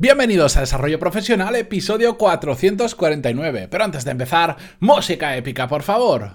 Bienvenidos a Desarrollo Profesional, episodio 449. Pero antes de empezar, música épica, por favor.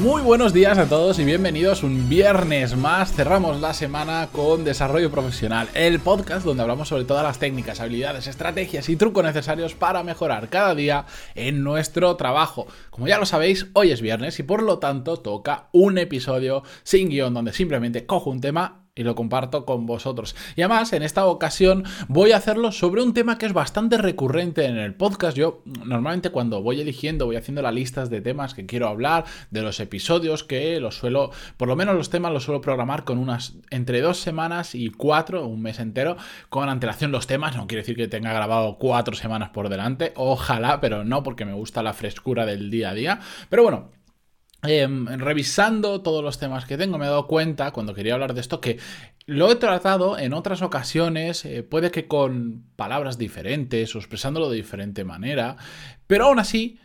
Muy buenos días a todos y bienvenidos un viernes más. Cerramos la semana con Desarrollo Profesional, el podcast donde hablamos sobre todas las técnicas, habilidades, estrategias y trucos necesarios para mejorar cada día en nuestro trabajo. Como ya lo sabéis, hoy es viernes y por lo tanto toca un episodio sin guion donde simplemente cojo un tema y lo comparto con vosotros. Y además, en esta ocasión voy a hacerlo sobre un tema que es bastante recurrente en el podcast. Yo normalmente cuando voy eligiendo, voy haciendo las listas de temas que quiero hablar, de los episodios que los suelo, por lo menos los temas los suelo programar con unas entre dos semanas y cuatro, un mes entero, con antelación los temas. No quiere decir que tenga grabado cuatro semanas por delante, ojalá, pero no porque me gusta la frescura del día a día. Pero bueno, Em, revisando todos los temas que tengo, me he dado cuenta, cuando quería hablar de esto, que lo he tratado en otras ocasiones, eh, puede que con palabras diferentes o expresándolo de diferente manera, pero aún así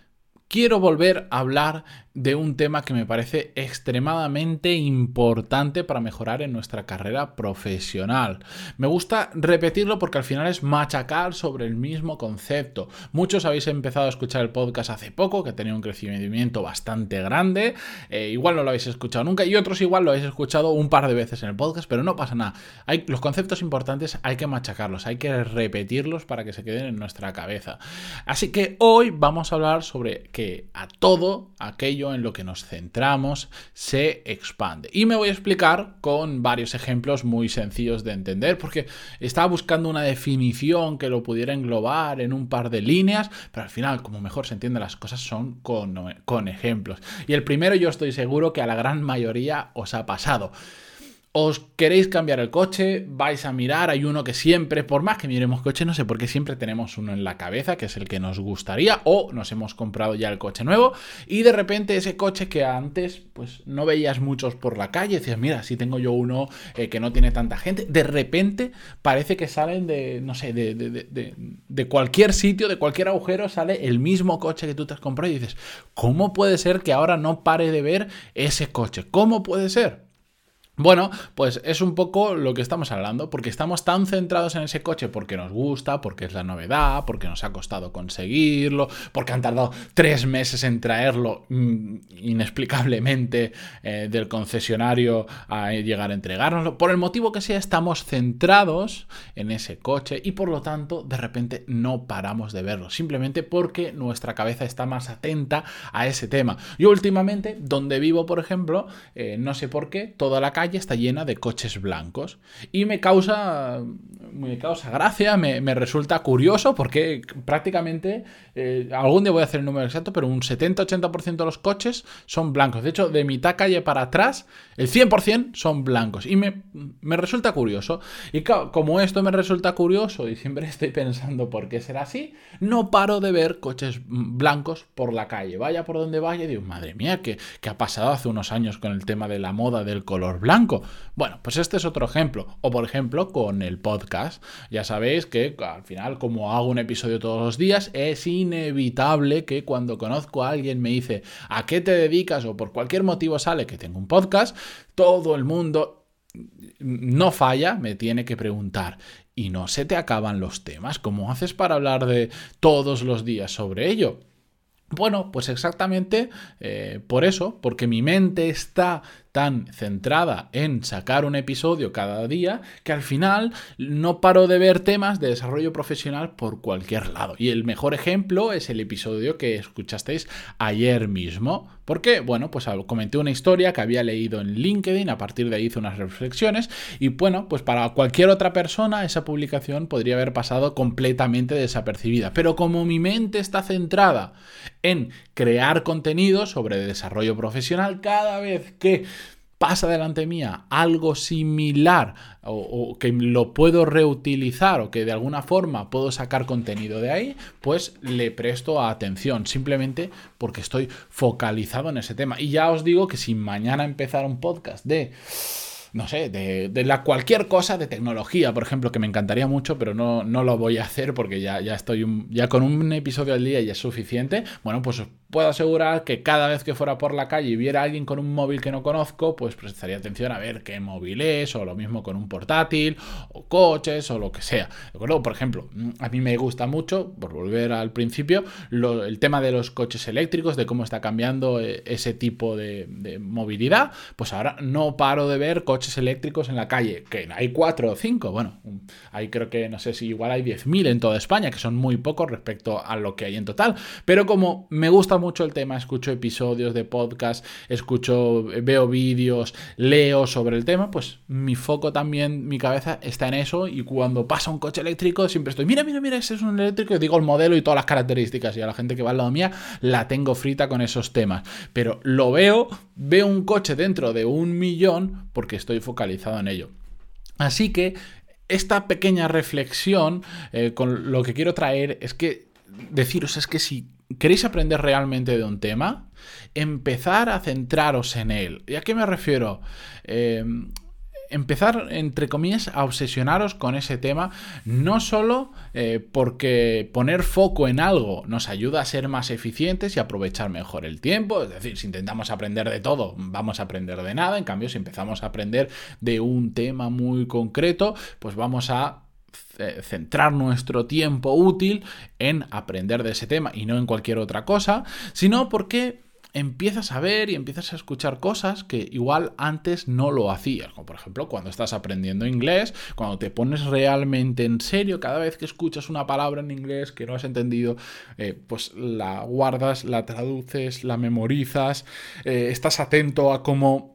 quiero volver a hablar de un tema que me parece extremadamente importante para mejorar en nuestra carrera profesional. Me gusta repetirlo porque al final es machacar sobre el mismo concepto. Muchos habéis empezado a escuchar el podcast hace poco, que tenía un crecimiento bastante grande, eh, igual no lo habéis escuchado nunca y otros igual lo habéis escuchado un par de veces en el podcast, pero no pasa nada. Hay, los conceptos importantes hay que machacarlos, hay que repetirlos para que se queden en nuestra cabeza. Así que hoy vamos a hablar sobre que a todo aquello en lo que nos centramos se expande. Y me voy a explicar con varios ejemplos muy sencillos de entender, porque estaba buscando una definición que lo pudiera englobar en un par de líneas, pero al final, como mejor se entienden las cosas, son con, con ejemplos. Y el primero yo estoy seguro que a la gran mayoría os ha pasado os queréis cambiar el coche, vais a mirar, hay uno que siempre, por más que miremos coche, no sé por qué siempre tenemos uno en la cabeza, que es el que nos gustaría, o nos hemos comprado ya el coche nuevo, y de repente ese coche que antes pues no veías muchos por la calle, decías, mira, si tengo yo uno eh, que no tiene tanta gente, de repente parece que salen de, no sé, de, de, de cualquier sitio, de cualquier agujero, sale el mismo coche que tú te has comprado y dices, ¿cómo puede ser que ahora no pare de ver ese coche? ¿Cómo puede ser? Bueno, pues es un poco lo que estamos hablando, porque estamos tan centrados en ese coche porque nos gusta, porque es la novedad, porque nos ha costado conseguirlo, porque han tardado tres meses en traerlo mm, inexplicablemente eh, del concesionario a llegar a entregárnoslo. Por el motivo que sea, estamos centrados en ese coche y por lo tanto de repente no paramos de verlo, simplemente porque nuestra cabeza está más atenta a ese tema. Yo últimamente, donde vivo, por ejemplo, eh, no sé por qué, toda la calle está llena de coches blancos. Y me causa, me causa gracia, me, resulta curioso porque prácticamente, eh, algún día voy a hacer el número exacto, pero un 70-80% de los coches son blancos. De hecho, de mitad calle para atrás, el 100% son blancos. Y me, me resulta curioso. Y como esto me resulta curioso y siempre estoy pensando por qué será así, no paro de ver coches blancos por la calle. Vaya por donde vaya y digo, madre mía, ¿qué, qué ha pasado hace unos años con el tema de la moda del color blanco? Bueno, pues este es otro ejemplo. O por ejemplo, con el podcast. Ya sabéis que al final, como hago un episodio todos los días, es inevitable que cuando conozco a alguien me dice a qué te dedicas o por cualquier motivo sale que tengo un podcast, todo el mundo no falla, me tiene que preguntar. Y no se te acaban los temas. ¿Cómo haces para hablar de todos los días sobre ello? Bueno, pues exactamente eh, por eso, porque mi mente está tan centrada en sacar un episodio cada día que al final no paro de ver temas de desarrollo profesional por cualquier lado. Y el mejor ejemplo es el episodio que escuchasteis ayer mismo. ¿Por qué? Bueno, pues comenté una historia que había leído en LinkedIn, a partir de ahí hice unas reflexiones y bueno, pues para cualquier otra persona esa publicación podría haber pasado completamente desapercibida. Pero como mi mente está centrada en crear contenido sobre desarrollo profesional, cada vez que pasa delante mía algo similar o, que lo puedo reutilizar o que de alguna forma puedo sacar contenido de ahí, pues le presto atención, simplemente porque estoy focalizado en ese tema. Y ya os digo que si mañana empezara un podcast de no sé, de, la cualquier cosa de tecnología, por ejemplo, que me encantaría mucho, pero no, no lo voy a hacer porque ya, ya estoy ya con un episodio al día ya es suficiente. Bueno, pues puedo asegurar que cada vez que fuera por la calle y viera a alguien con un móvil que no conozco, pues prestaría atención a ver qué móvil es, o lo mismo con un portátil, o coches, o lo que sea. ¿De acuerdo? Por ejemplo, a mí me gusta mucho, por volver al principio, el tema de los coches eléctricos, de cómo está cambiando eh, ese tipo de, movilidad. Pues ahora no paro de ver coches eléctricos en la calle, que hay cuatro o cinco, bueno, hay creo que no sé si igual hay 10.000 en toda España, que son muy pocos respecto a lo que hay en total, pero como me gusta mucho el tema, escucho episodios de podcast, escucho, veo vídeos, leo sobre el tema, pues mi foco también, mi cabeza está en eso y cuando pasa un coche eléctrico siempre estoy, mira, mira, mira, ese es un eléctrico, y digo el modelo y todas las características y a la gente que va al lado mía la tengo frita con esos temas, pero lo veo, veo un coche dentro de un millón porque estoy focalizado en ello. Así que esta pequeña reflexión eh, con lo que quiero traer es que deciros es que si queréis aprender realmente de un tema, empezar a centraros en él. ¿Y a qué me refiero? Eh, empezar, entre comillas, a obsesionaros con ese tema, no solo eh, porque poner foco en algo nos ayuda a ser más eficientes y aprovechar mejor el tiempo, es decir, si intentamos aprender de todo, vamos a aprender de nada, en cambio, si empezamos a aprender de un tema muy concreto, pues vamos a centrar nuestro tiempo útil en aprender de ese tema y no en cualquier otra cosa, sino porque empiezas a ver y empiezas a escuchar cosas que igual antes no lo hacías. Como por ejemplo cuando estás aprendiendo inglés, cuando te pones realmente en serio, cada vez que escuchas una palabra en inglés que no has entendido, eh, pues la guardas, la traduces, la memorizas, eh, estás atento a cómo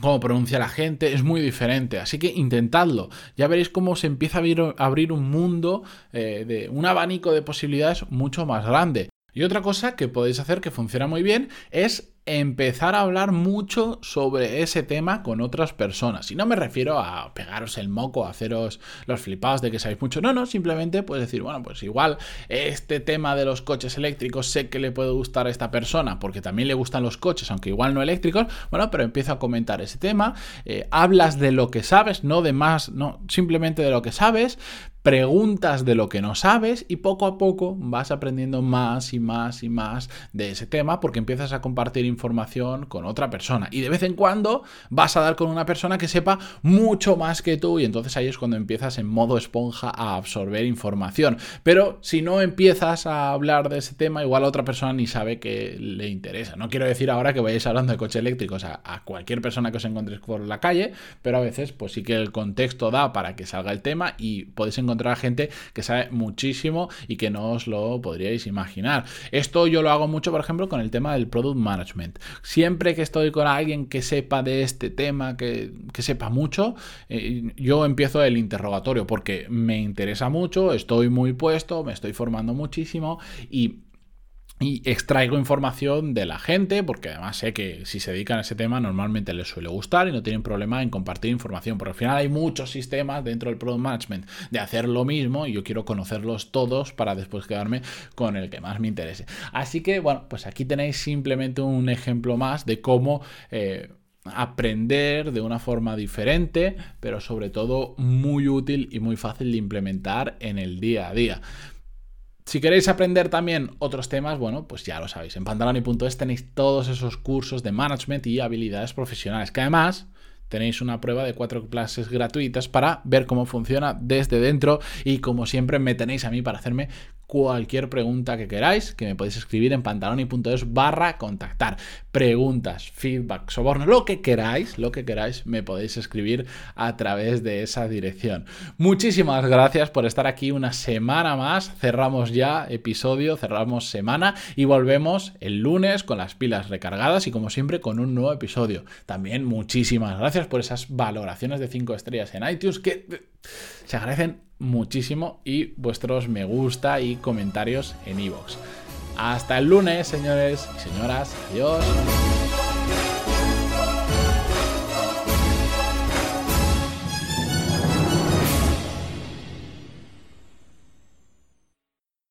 cómo pronuncia la gente, es muy diferente. Así que intentadlo. Ya veréis cómo se empieza a abrir, un mundo eh, de un abanico de posibilidades mucho más grande. Y otra cosa que podéis hacer que funciona muy bien es empezar a hablar mucho sobre ese tema con otras personas. Y no me refiero a pegaros el moco, a haceros los flipados de que sabéis mucho. No, no, simplemente puedes decir, bueno, pues igual este tema de los coches eléctricos sé que le puede gustar a esta persona porque también le gustan los coches, aunque igual no eléctricos. Bueno, pero empiezo a comentar ese tema. Eh, hablas de lo que sabes, no de más, no, simplemente de lo que sabes preguntas de lo que no sabes y poco a poco vas aprendiendo más y más y más de ese tema porque empiezas a compartir información con otra persona y de vez en cuando vas a dar con una persona que sepa mucho más que tú y entonces ahí es cuando empiezas en modo esponja a absorber información. Pero si no empiezas a hablar de ese tema, igual a otra persona ni sabe que le interesa. No quiero decir ahora que vayáis hablando de coches eléctricos a, cualquier persona que os encontréis por la calle, pero a veces pues sí que el contexto da para que salga el tema y podéis encontrar encontrar gente que sabe muchísimo y que no os lo podríais imaginar. Esto yo lo hago mucho, por ejemplo, con el tema del product management. Siempre que estoy con alguien que sepa de este tema, que, sepa mucho, eh, yo empiezo el interrogatorio porque me interesa mucho, estoy muy puesto, me estoy formando muchísimo y y extraigo información de la gente, porque además sé que si se dedican a ese tema normalmente les suele gustar y no tienen problema en compartir información, porque al final hay muchos sistemas dentro del Product Management de hacer lo mismo y yo quiero conocerlos todos para después quedarme con el que más me interese. Así que bueno, pues aquí tenéis simplemente un ejemplo más de cómo... Eh, aprender de una forma diferente, pero sobre todo muy útil y muy fácil de implementar en el día a día. Si queréis aprender también otros temas, bueno, pues ya lo sabéis. En pantaloni.es tenéis todos esos cursos de management y habilidades profesionales, que además tenéis una prueba de cuatro clases gratuitas para ver cómo funciona desde dentro y como siempre me tenéis a mí para hacerme cualquier pregunta que queráis, que me podéis escribir en pantaloni.es barra contactar. Preguntas, feedback, soborno, lo que queráis, lo que queráis, me podéis escribir a través de esa dirección. Muchísimas gracias por estar aquí una semana más. Cerramos ya episodio, cerramos semana y volvemos el lunes con las pilas recargadas y como siempre con un nuevo episodio. También muchísimas gracias por esas valoraciones de 5 estrellas en iTunes que se agradecen muchísimo y vuestros me gusta y comentarios en iVoox. Hasta el lunes, señores y señoras. Adiós.